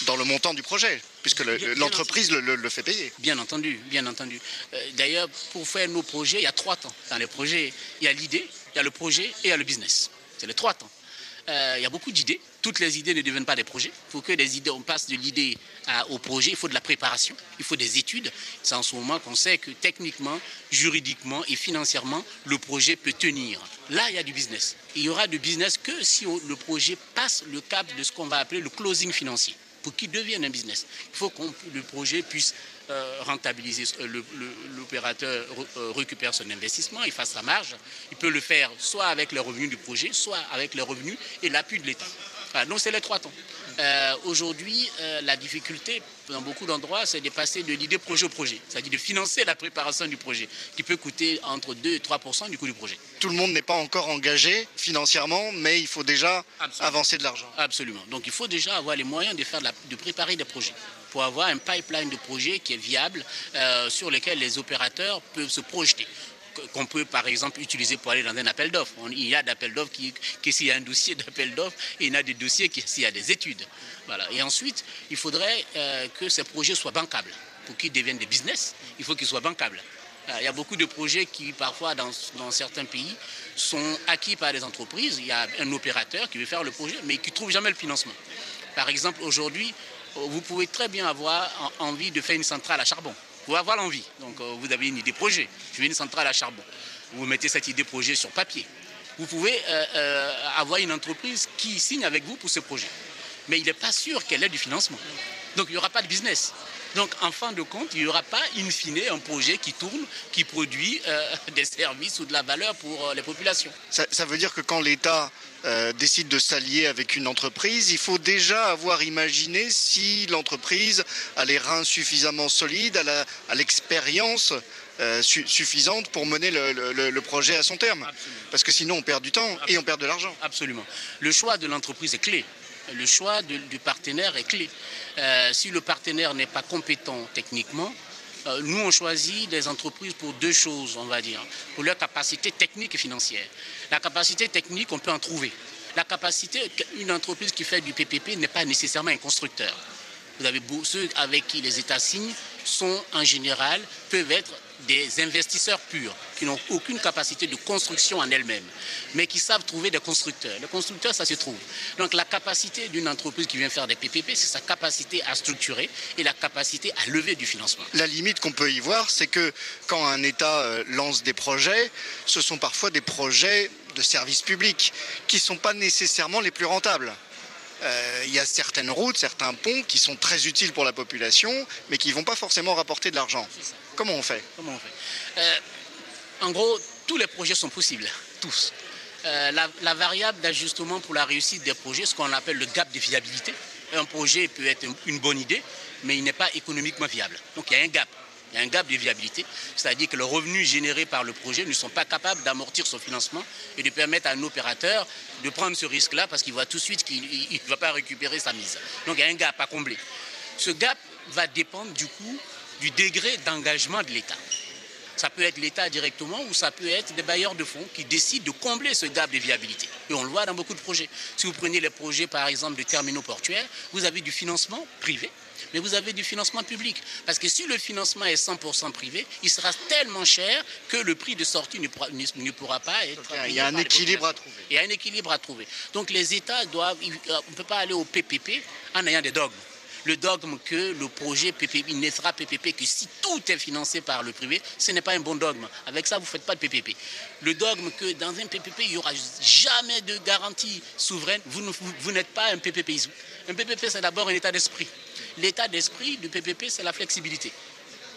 dans le montant du projet puisque l'entreprise le, fait payer. Bien entendu, bien entendu. Euh, d'ailleurs, pour faire nos projets, il y a trois temps. Dans les projets, il y a l'idée, il y a le projet et il y a le business. C'est les trois temps. Euh, il y a beaucoup d'idées. Toutes les idées ne deviennent pas des projets. Il faut que des idées, on passe de l'idée au projet. Il faut de la préparation, il faut des études. C'est en ce moment qu'on sait que techniquement, juridiquement et financièrement, le projet peut tenir. Là, il y a du business. Il y aura du business que si le projet passe le cap de ce qu'on va appeler le closing financier pour qu'il devienne un business. Il faut que le projet puisse euh, rentabiliser, euh, l'opérateur euh, récupère son investissement, il fasse sa marge. Il peut le faire soit avec les revenus du projet, soit avec les revenus et l'appui de l'État. donc c'est les trois temps. Aujourd'hui, la difficulté dans beaucoup d'endroits, c'est de passer de l'idée projet au projet, c'est-à-dire de financer la préparation du projet, qui peut coûter entre 2 et 3% du coût du projet. Tout le monde n'est pas encore engagé financièrement, mais il faut déjà avancer de l'argent. Absolument. Donc il faut déjà avoir les moyens de, faire de préparer des projets pour avoir un pipeline de projets qui est viable, euh, sur lesquels les opérateurs peuvent se projeter qu'on peut par exemple utiliser pour aller dans un appel d'offres. Il y a d'appels d'offres qui, qui s'il y a un dossier *laughs* d'appel d'offres, il y a des dossiers qui s'il y a des études. Voilà. Et ensuite, il faudrait euh, que ces projets soient bancables. Pour qu'ils deviennent des business, il faut qu'ils soient bancables. Euh, il y a beaucoup de projets qui, parfois, dans, dans, certains pays, sont acquis par des entreprises. Il y a un opérateur qui veut faire le projet, mais qui ne trouve jamais le financement. Par exemple, aujourd'hui, vous pouvez très bien avoir envie de faire une centrale à charbon. Vous pouvez avoir l'envie. Donc euh, vous avez une idée projet. Je veux une centrale à charbon. Vous mettez cette idée projet sur papier. Vous pouvez euh, euh, avoir une entreprise qui signe avec vous pour ce projet. Mais il n'est pas sûr qu'elle ait du financement. Donc il n'y aura pas de business. Donc, en fin de compte, il n'y aura pas, in fine, un projet qui tourne, qui produit *laughs* des services ou de la valeur pour les populations. Ça, veut dire que quand l'État euh, décide de s'allier avec une entreprise, il faut déjà avoir imaginé si l'entreprise a les reins suffisamment solides, a l'expérience euh, suffisante pour mener le, projet à son terme. Parce que sinon, on perd du temps et on perd de l'argent. Absolument. Le choix de l'entreprise est clé. Le choix du partenaire est clé. Euh, si le partenaire n'est pas compétent techniquement, nous, on choisit des entreprises pour deux choses, on va dire. Pour leur capacité technique et financière. La capacité technique, on peut en trouver. La capacité, une entreprise qui fait du PPP n'est pas nécessairement un constructeur. Vous avez ceux avec qui les États signent sont en général peuvent être des investisseurs purs qui n'ont aucune capacité de construction en elles-mêmes, mais qui savent trouver des constructeurs. Les constructeurs, ça se trouve. Donc la capacité d'une entreprise qui vient faire des PPP, c'est sa capacité à structurer et la capacité à lever du financement. La limite qu'on peut y voir, c'est que quand un État euh, lance des projets, ce sont parfois des projets de services publics qui ne sont pas nécessairement les plus rentables. Euh, il y a certaines routes, certains ponts qui sont très utiles pour la population, mais qui ne vont pas forcément rapporter de l'argent. Comment on fait Comment euh, En gros, tous les projets sont possibles, tous. Euh, la, variable d'ajustement pour la réussite des projets, ce qu'on appelle le gap de viabilité. Un projet peut être une bonne idée, mais il n'est pas économiquement viable. Donc il y a un gap. Il y a un gap de viabilité, c'est-à-dire que les revenus générés par le projet ne sont pas capables d'amortir son financement et de permettre à un opérateur de prendre ce risque-là parce qu'il voit tout de suite qu'il ne va pas récupérer sa mise. Donc il y a un gap à combler. Ce gap va dépendre du coup du degré d'engagement de l'État. Ça peut être l'État directement ou ça peut être des bailleurs de fonds qui décident de combler ce gap de viabilité. Et on le voit dans beaucoup de projets. Si vous prenez les projets, par exemple, de terminaux portuaires, vous avez du financement privé, mais vous avez du financement public. Parce que si le financement est 100% privé, il sera tellement cher que le prix de sortie ne pourra, ne pourra pas être. Il y a un équilibre à trouver. Il y a un équilibre à trouver. Donc les États doivent. On ne peut pas aller au PPP en ayant des dogmes le dogme que le projet PPP ne sera PPP que si tout est financé par le privé, ce n'est pas un bon dogme. Avec ça, vous ne faites pas de PPP. Le dogme que dans un PPP, il n'y aura jamais de garantie souveraine, vous, vous n'êtes pas un PPP. Un PPP, c'est d'abord un état d'esprit. L'état d'esprit du PPP, c'est la flexibilité.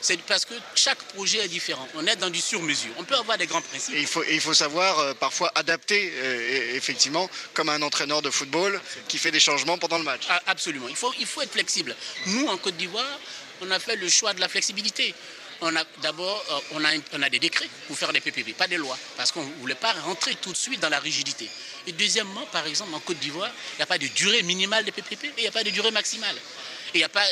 C'est parce que chaque projet est différent. On est dans du sur-mesure. On peut avoir des grands principes. il, faut, il faut savoir euh, parfois adapter, euh, effectivement, comme un entraîneur de football qui fait des changements pendant le match. Ah, absolument. Il faut, il faut être flexible. Nous, en Côte d'Ivoire, on a fait le choix de la flexibilité. On a d'abord euh, on, a, des décrets pour faire des PPP, pas des lois, parce qu'on ne voulait pas rentrer tout de suite dans la rigidité. Et deuxièmement, par exemple, en Côte d'Ivoire, il n'y a pas de durée minimale de PPP et il n'y a pas de durée maximale. Et, y a pas,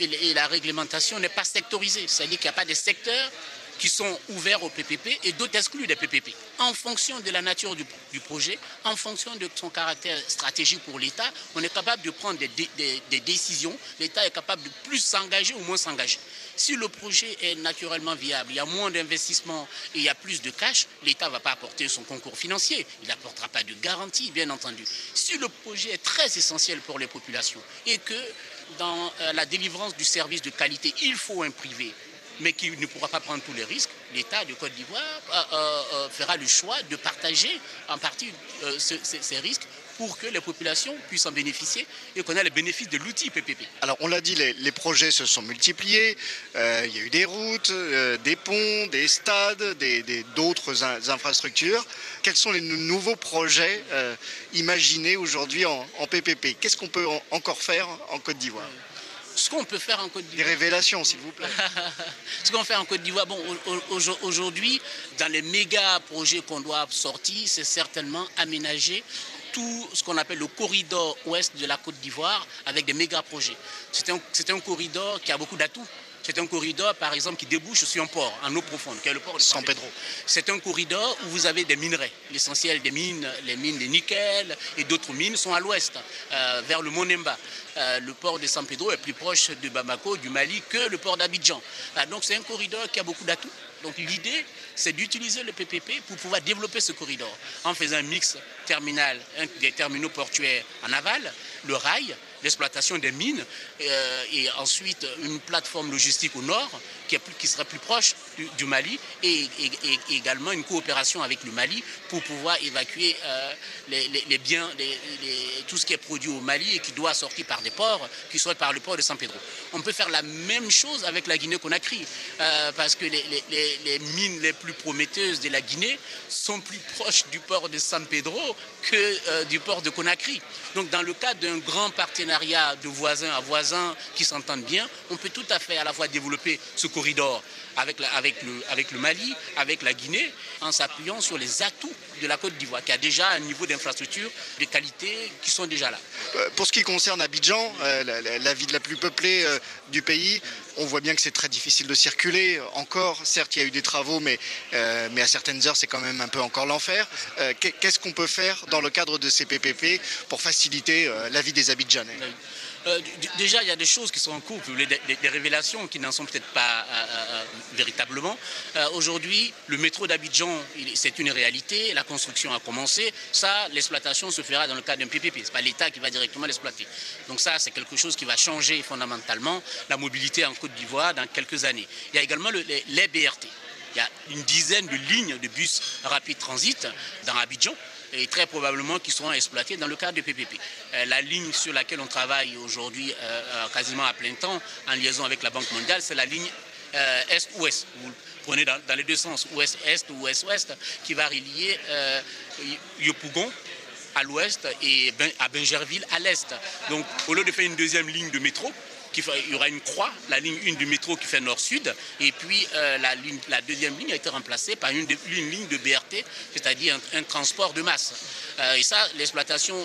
et la réglementation n'est pas sectorisée, c'est-à-dire qu'il n'y a pas de secteurs qui sont ouverts au PPP et d'autres exclus des PPP. En fonction de la nature du, projet, en fonction de son caractère stratégique pour l'État, on est capable de prendre des, décisions. L'État est capable de plus s'engager ou moins s'engager. Si le projet est naturellement viable, il y a moins d'investissement et il y a plus de cash, l'État ne va pas apporter son concours financier. Il n'apportera pas de garantie, bien entendu. Si le projet est très essentiel pour les populations et que dans euh, la délivrance du service de qualité, il faut un privé, mais qui ne pourra pas prendre tous les risques, l'État de Côte d'Ivoire euh, euh, fera le choix de partager en partie ces risques pour que les populations puissent en bénéficier et qu'on ait les bénéfices de l'outil PPP. Alors on l'a dit, les, projets se sont multipliés, il y a eu des routes, des ponts, des stades, d'autres infrastructures. Quels sont les nouveaux projets imaginés aujourd'hui en, en, PPP Qu'est-ce qu'on peut encore faire en Côte d'Ivoire? *laughs* ce qu'on peut faire en Côte d'Ivoire. Des révélations, s'il vous plaît. *laughs* ce qu'on fait en Côte d'Ivoire, bon, aujourd'hui, dans les méga projets qu'on doit sortir, c'est certainement aménager tout ce qu'on appelle le corridor ouest de la Côte d'Ivoire avec des méga projets. C'est un, un corridor qui a beaucoup d'atouts. C'est un corridor, par exemple, qui débouche sur un port en eau profonde, qui est le port de San Pedro. C'est un corridor où vous avez des minerais. L'essentiel des mines, les mines de nickel et d'autres mines sont à l'ouest, euh, vers le Monemba. Euh, le port de San Pedro est plus proche de Bamako, du Mali, que le port d'Abidjan. Ah, donc c'est un corridor qui a beaucoup d'atouts. Donc l'idée, c'est d'utiliser le PPP pour pouvoir développer ce corridor en faisant un mix terminal, des terminaux portuaires en aval, le rail, l'exploitation des mines euh, et ensuite une plateforme logistique au nord qui, serait plus proche du, Mali et, également une coopération avec le Mali pour pouvoir évacuer euh, les, biens, tout ce qui est produit au Mali et qui doit sortir par des ports, qui soit par le port de San Pedro. On peut faire la même chose avec la Guinée-Conakry euh, parce que les, mines les plus prometteuses de la Guinée sont plus proches du port de San Pedro que du port de Conakry. Donc dans le cadre d'un grand partenariat de voisin à voisin qui s'entendent bien, on peut tout à fait à la fois développer ce corridor avec, avec, le, avec le Mali, avec la Guinée, en s'appuyant sur les atouts de la Côte d'Ivoire, qui a déjà un niveau d'infrastructure de qualité qui sont déjà là. Euh, pour ce qui concerne Abidjan, euh, la, ville la plus peuplée euh, du pays, on voit bien que c'est très difficile de circuler encore. Certes, il y a eu des travaux, mais, mais à certaines heures, c'est quand même un peu encore l'enfer. Qu'est-ce qu'on peut faire dans le cadre de ces PPP pour faciliter la vie des Abidjanais? Euh, déjà, il y a des choses qui sont en cours, des, révélations qui n'en sont peut-être pas euh, euh, véritablement. Aujourd'hui, le métro d'Abidjan, c'est une réalité. La construction a commencé. Ça, l'exploitation se fera dans le cadre d'un PPP. Ce n'est pas l'État qui va directement l'exploiter. Donc ça, c'est quelque chose qui va changer fondamentalement la mobilité en Côte d'Ivoire dans quelques années. Il y a également les, les BRT. Il y a une dizaine de lignes de bus rapide transit dans Abidjan et très probablement qui seront exploités dans le cadre du PPP. Euh, la ligne sur laquelle on travaille aujourd'hui euh, euh, quasiment à plein temps en liaison avec la Banque mondiale, c'est la ligne Est-Ouest. Vous prenez dans, les deux sens, Ouest-Est ou Ouest-Ouest, qui va relier Yopougon à l'ouest et ben, à Benjerville à l'est. Donc au lieu de faire une deuxième ligne de métro, il y aura une croix, la ligne 1 du métro qui fait nord-sud, et puis euh, la, deuxième ligne a été remplacée par une, ligne de BRT, c'est-à-dire un, transport de masse. Euh, et ça, l'exploitation,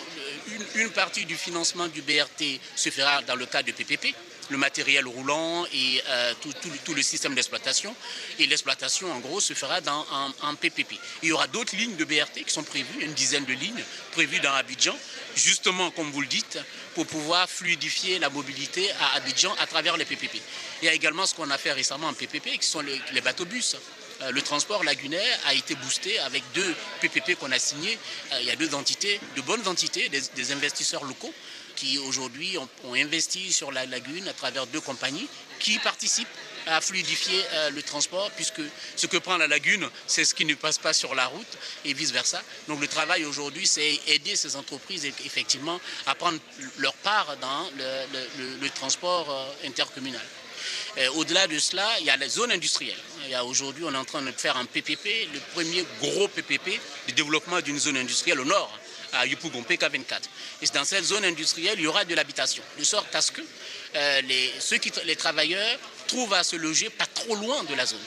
une, partie du financement du BRT se fera dans le cadre de PPP, le matériel roulant et euh, tout, le système d'exploitation. Et l'exploitation, en gros, se fera dans, en, PPP. Il y aura d'autres lignes de BRT qui sont prévues, une dizaine de lignes prévues dans Abidjan, justement, comme vous le dites, pour pouvoir fluidifier la mobilité à Abidjan à travers les PPP. Il y a également ce qu'on a fait récemment en PPP, qui sont les, bateaux-bus euh, le transport lagunaire a été boosté avec deux PPP qu'on a signés. Euh, il y a deux entités, de bonnes entités, des investisseurs locaux qui aujourd'hui ont, investi sur la lagune à travers deux compagnies qui participent à fluidifier euh, le transport, puisque ce que prend la lagune, c'est ce qui ne passe pas sur la route et vice-versa. Donc le travail aujourd'hui, c'est aider ces entreprises effectivement à prendre leur part dans le, transport euh, intercommunal. Euh, au-delà de cela, il y a les zones industrielles. Aujourd'hui, on est en train de faire un PPP, le premier gros PPP de développement d'une zone industrielle au nord à Yupougon, PK24. Et dans cette zone industrielle, il y aura de l'habitation, de sorte à ce que euh, les, ceux qui, les travailleurs trouvent à se loger pas trop loin de la zone.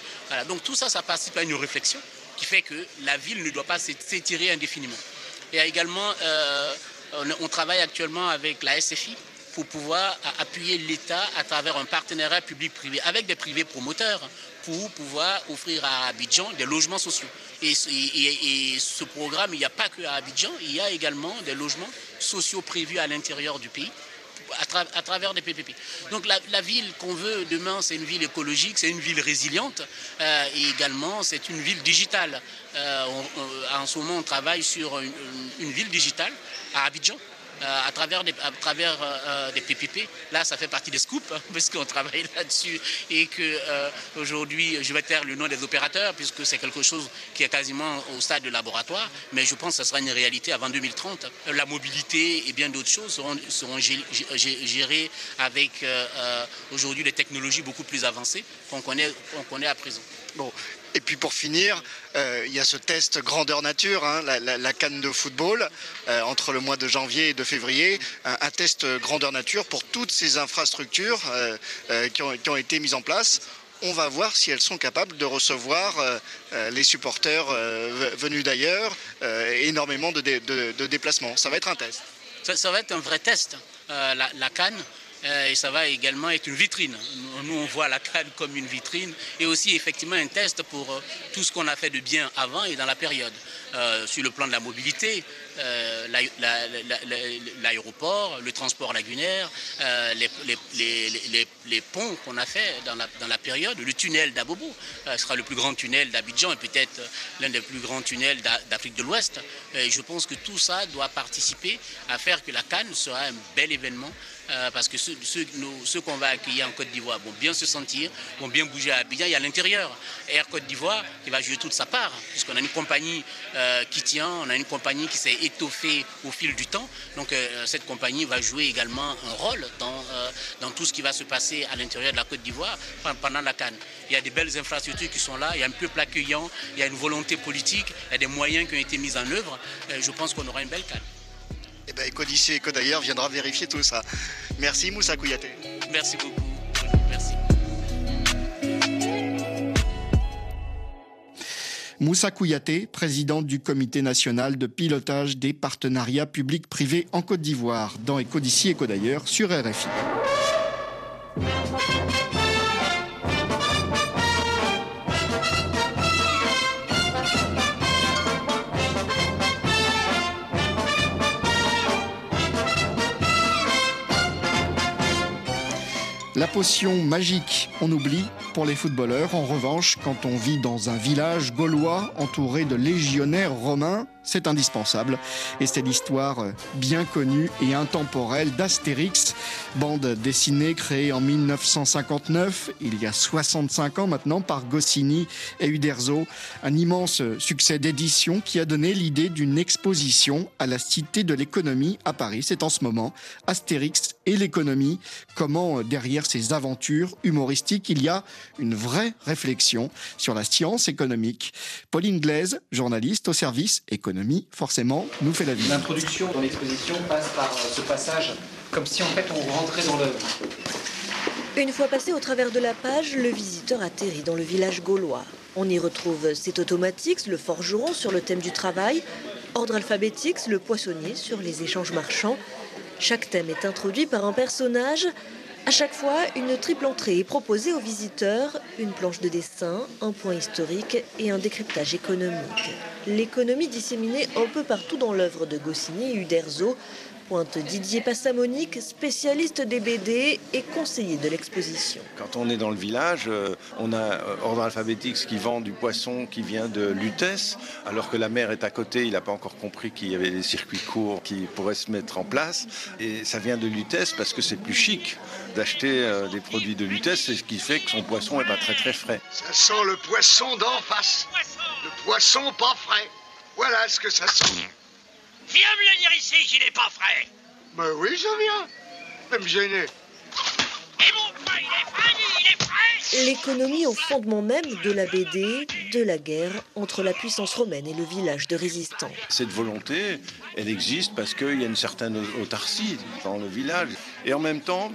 Donc tout ça, ça participe à une réflexion qui fait que la ville ne doit pas s'étirer indéfiniment. Et également, euh, on, travaille actuellement avec la SFI pour pouvoir appuyer l'État à travers un partenariat public-privé avec des privés promoteurs pour pouvoir offrir à Abidjan des logements sociaux. Et, ce programme, il n'y a pas que à Abidjan, il y a également des logements sociaux prévus à l'intérieur du pays à, travers des PPP. Donc la, ville qu'on veut demain, c'est une ville écologique, c'est une ville résiliente euh, et également c'est une ville digitale. Euh, en ce moment, on travaille sur une ville digitale à Abidjan à travers, des, à travers euh, des PPP. Là, ça fait partie des scoops, hein, *laughs* parce qu'on travaille là-dessus et que euh, aujourd'hui, je vais taire le nom des opérateurs, puisque c'est quelque chose qui est quasiment au stade de laboratoire, mais je pense que ce sera une réalité avant 2030. La mobilité et bien d'autres choses seront, seront gérées avec aujourd'hui des technologies beaucoup plus avancées qu'on connaît, qu'on connaît à présent. Et puis pour finir, euh, il y a ce test grandeur nature, hein, la, canne de football, euh, entre le mois de janvier et de février, un, test grandeur nature pour toutes ces infrastructures euh, qui ont, été mises en place on va voir si elles sont capables de recevoir les supporters venus d'ailleurs, énormément de, déplacements. Ça va être un test. Ça, va être un vrai test. la, la, canne, et ça va également être une vitrine. Nous, on voit la canne comme une vitrine et aussi effectivement un test pour euh, tout ce qu'on a fait de bien avant et dans la période. Euh, sur le plan de la mobilité, l'aéroport, le transport lagunaire, les, ponts qu'on a fait dans la, période, le tunnel d'Abobo sera le plus grand tunnel d'Abidjan et peut-être l'un des plus grands tunnels d'Afrique de l'Ouest. je pense que tout ça doit participer à faire que la Cannes sera un bel événement euh, parce que ceux, qu'on va accueillir en Côte d'Ivoire vont bien se sentir, vont bien bouger à Abidjan et à l'intérieur. Air Côte d'Ivoire qui va jouer toute sa part, puisqu'on a une compagnie euh, qui tient, on a une compagnie qui s'est étoffée au fil du temps. Donc euh, cette compagnie va jouer également un rôle dans, dans tout ce qui va se passer à l'intérieur de la Côte d'Ivoire pendant la Cannes. Il y a des belles infrastructures qui sont là, il y a un peuple accueillant, il y a une volonté politique, il y a des moyens qui ont été mis en œuvre. je pense qu'on aura une belle Cannes. Ben, Ecodicée Eco d'ailleurs viendra vérifier tout ça. Merci Moussa Kouyaté. Merci beaucoup. Merci. Moussa Kouyaté, président du comité national de pilotage des partenariats publics-privés en Côte d'Ivoire, dans Ecodici Eco d'ailleurs, sur RFI. Potion magique, on oublie pour les footballeurs. En revanche, quand on vit dans un village gaulois entouré de légionnaires romains, c'est indispensable. Et c'est l'histoire bien connue et intemporelle d'Astérix, bande dessinée créée en 1959, il y a 65 ans maintenant, par Goscinny et Uderzo. Un immense succès d'édition qui a donné l'idée d'une exposition à la Cité de l'économie à Paris. C'est en ce moment Astérix et l'économie, comment derrière ces aventures humoristiques, il y a une vraie réflexion sur la science économique. Pauline Glaise, journaliste au service économique forcément, nous fait la vie. L'introduction dans l'exposition passe par euh, ce passage, comme si en fait on rentrait dans l'œuvre. Une fois passé au travers de la page, le visiteur atterrit dans le village gaulois. On y retrouve cet automatix, le forgeron sur le thème du travail, ordre alphabétique, le poissonnier sur les échanges marchands. Chaque thème est introduit par un personnage À chaque fois, une triple entrée est proposée aux visiteurs, une planche de dessin, un point historique et un décryptage économique. L'économie disséminée un peu partout dans l'œuvre de Goscinny et Uderzo pointe Didier Passamonique, spécialiste des BD et conseiller de l'exposition. Quand on est dans le village, euh, on a euh, Ordre Alphabétique qui vend du poisson qui vient de Lutèce, alors que la mer est à côté, il n'a pas encore compris qu'il y avait des circuits courts qui pourraient se mettre en place. Et ça vient de Lutèce parce que c'est plus chic d'acheter euh, des produits de Lutèce, c'est ce qui fait que son poisson n'est pas très très frais. Ça sent le poisson d'en face. Le poisson pas frais. Voilà ce que ça sent. Viens me le dire ici qu'il n'est pas frais. Mais oui, je viens. Même gêné. Et mon frère, il est frais, il est frais. L'économie au fondement même de la BD, de la guerre entre la puissance romaine et le village de résistants. Cette volonté, elle existe parce qu'il y a une certaine autarcie dans le village. Et en même temps,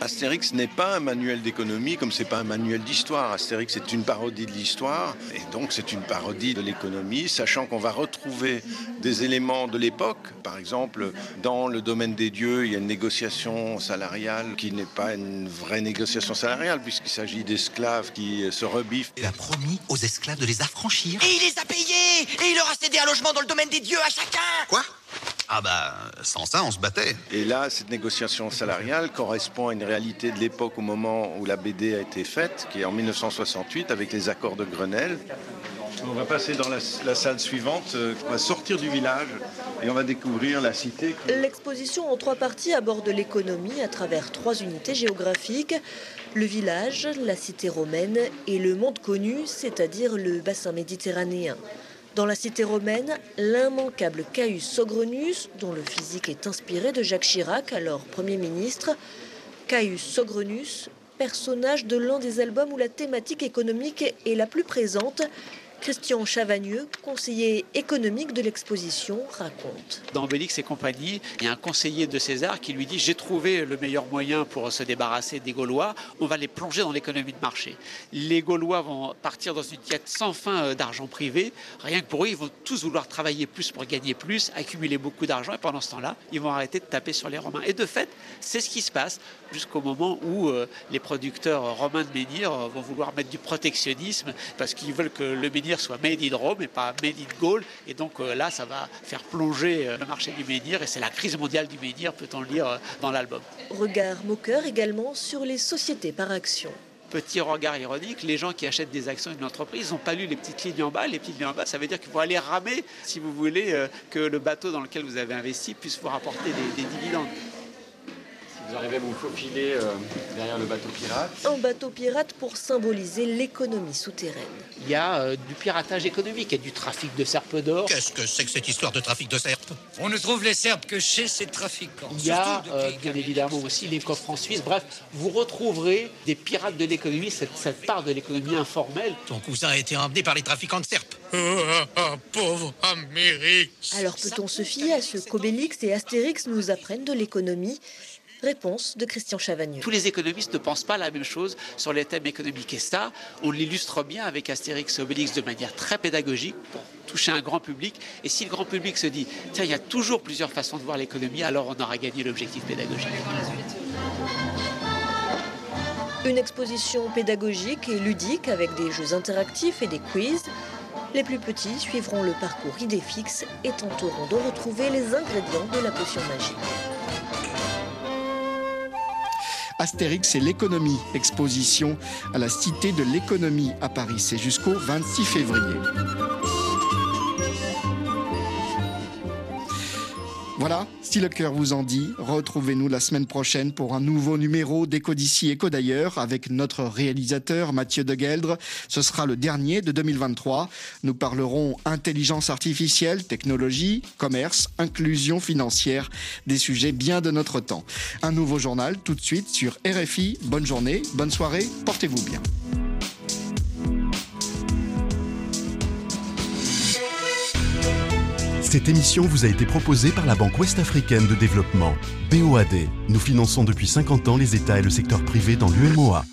Astérix n'est pas un manuel d'économie comme c'est pas un manuel d'histoire. Astérix est une parodie de l'histoire et donc c'est une parodie de l'économie, sachant qu'on va retrouver des éléments de l'époque. Par exemple, dans le domaine des dieux, il y a une négociation salariale qui n'est pas une vraie négociation salariale puisqu'il s'agit d'esclaves qui se rebiffent. Il a promis aux esclaves de les affranchir. Et il les a payés Et il leur a cédé un logement dans le domaine des dieux à chacun Quoi? Ah bah, sans ça, on se battait. Et là, cette négociation salariale correspond à une réalité de l'époque au moment où la BD a été faite, qui est en 1968 avec les accords de Grenelle. On va passer dans la, la salle suivante, euh, on va sortir du village et on va découvrir la cité. L'exposition en trois parties aborde l'économie à travers trois unités géographiques le village, la cité romaine et le monde connu, c'est-à-dire le bassin méditerranéen. Dans la cité romaine, l'immanquable Caius Sogrenus, dont le physique est inspiré de Jacques Chirac, alors Premier ministre, Caius Sogrenus, personnage de l'un des albums où la thématique économique est la plus présente, Christian Chavagneux, conseiller économique de l'exposition, raconte. Dans Obélix et compagnie, il y a un conseiller de César qui lui dit J'ai trouvé le meilleur moyen pour se débarrasser des Gaulois, on va les plonger dans l'économie de marché. Les Gaulois vont partir dans une quête sans fin euh, d'argent privé. Rien que pour eux, ils vont tous vouloir travailler plus pour gagner plus, accumuler beaucoup d'argent, et pendant ce temps-là, ils vont arrêter de taper sur les Romains. Et de fait, c'est ce qui se passe jusqu'au moment où euh, les producteurs romains de menhir euh, vont vouloir mettre du protectionnisme parce qu'ils veulent que le menhir soit made in Rome et pas made in Gaul. Et donc euh, là, ça va faire plonger euh, le marché du menhir et c'est la crise mondiale du menhir, peut-on le lire euh, dans l'album. Regard moqueur également sur les sociétés par action petit regard ironique, les gens qui achètent des actions d'une entreprise n'ont pas lu les petites lignes en bas. Les petites lignes en bas, ça veut dire qu'il faut aller ramer si vous voulez que le bateau dans lequel vous avez investi puisse vous rapporter des, des dividendes. Vous arrivez à vous faufiler euh, derrière le bateau pirate. Un bateau pirate pour symboliser l'économie souterraine. Il y a euh, du piratage économique et du trafic de serpes d'or. Qu'est-ce que c'est que cette histoire de trafic de serpes? On ne trouve les serpes que chez ces trafiquants. Il y a euh, bien évidemment aussi les coffres en Suisse. Bref, vous retrouverez des pirates de l'économie, cette, cette, part de l'économie informelle. Ton cousin a été ramené par les trafiquants de serpes. Oh, pauvre Amérique Alors peut-on se fier à ce qu'Obélix et Astérix nous apprennent de l'économie? Réponse de Christian Chavagneux. Tous les économistes ne pensent pas la même chose sur les thèmes économiques. Et ça, on l'illustre bien avec Astérix et Obélix de manière très pédagogique pour toucher un grand public. Et si le grand public se dit, tiens, il y a toujours plusieurs façons de voir l'économie, alors on aura gagné l'objectif pédagogique. Une exposition pédagogique et ludique avec des jeux interactifs et des quiz. Les plus petits suivront le parcours idée fixe et tenteront de retrouver les ingrédients de la potion magique. Astérix et l'économie, exposition à la Cité de l'économie à Paris. C'est jusqu'au 26 février. Voilà, si le cœur vous en dit, retrouvez-nous la semaine prochaine pour un nouveau numéro d'Éco d'ici, Éco d'ailleurs, avec notre réalisateur Mathieu Degueldre. Ce sera le dernier de 2023. Nous parlerons intelligence artificielle, technologie, commerce, inclusion financière, des sujets bien de notre temps. Un nouveau journal tout de suite sur RFI. Bonne journée, bonne soirée, portez-vous bien. Cette émission vous a été proposée par la Banque Ouest-Africaine de Développement, BOAD. Nous finançons depuis 50 ans les États et le secteur privé dans l'UMOA.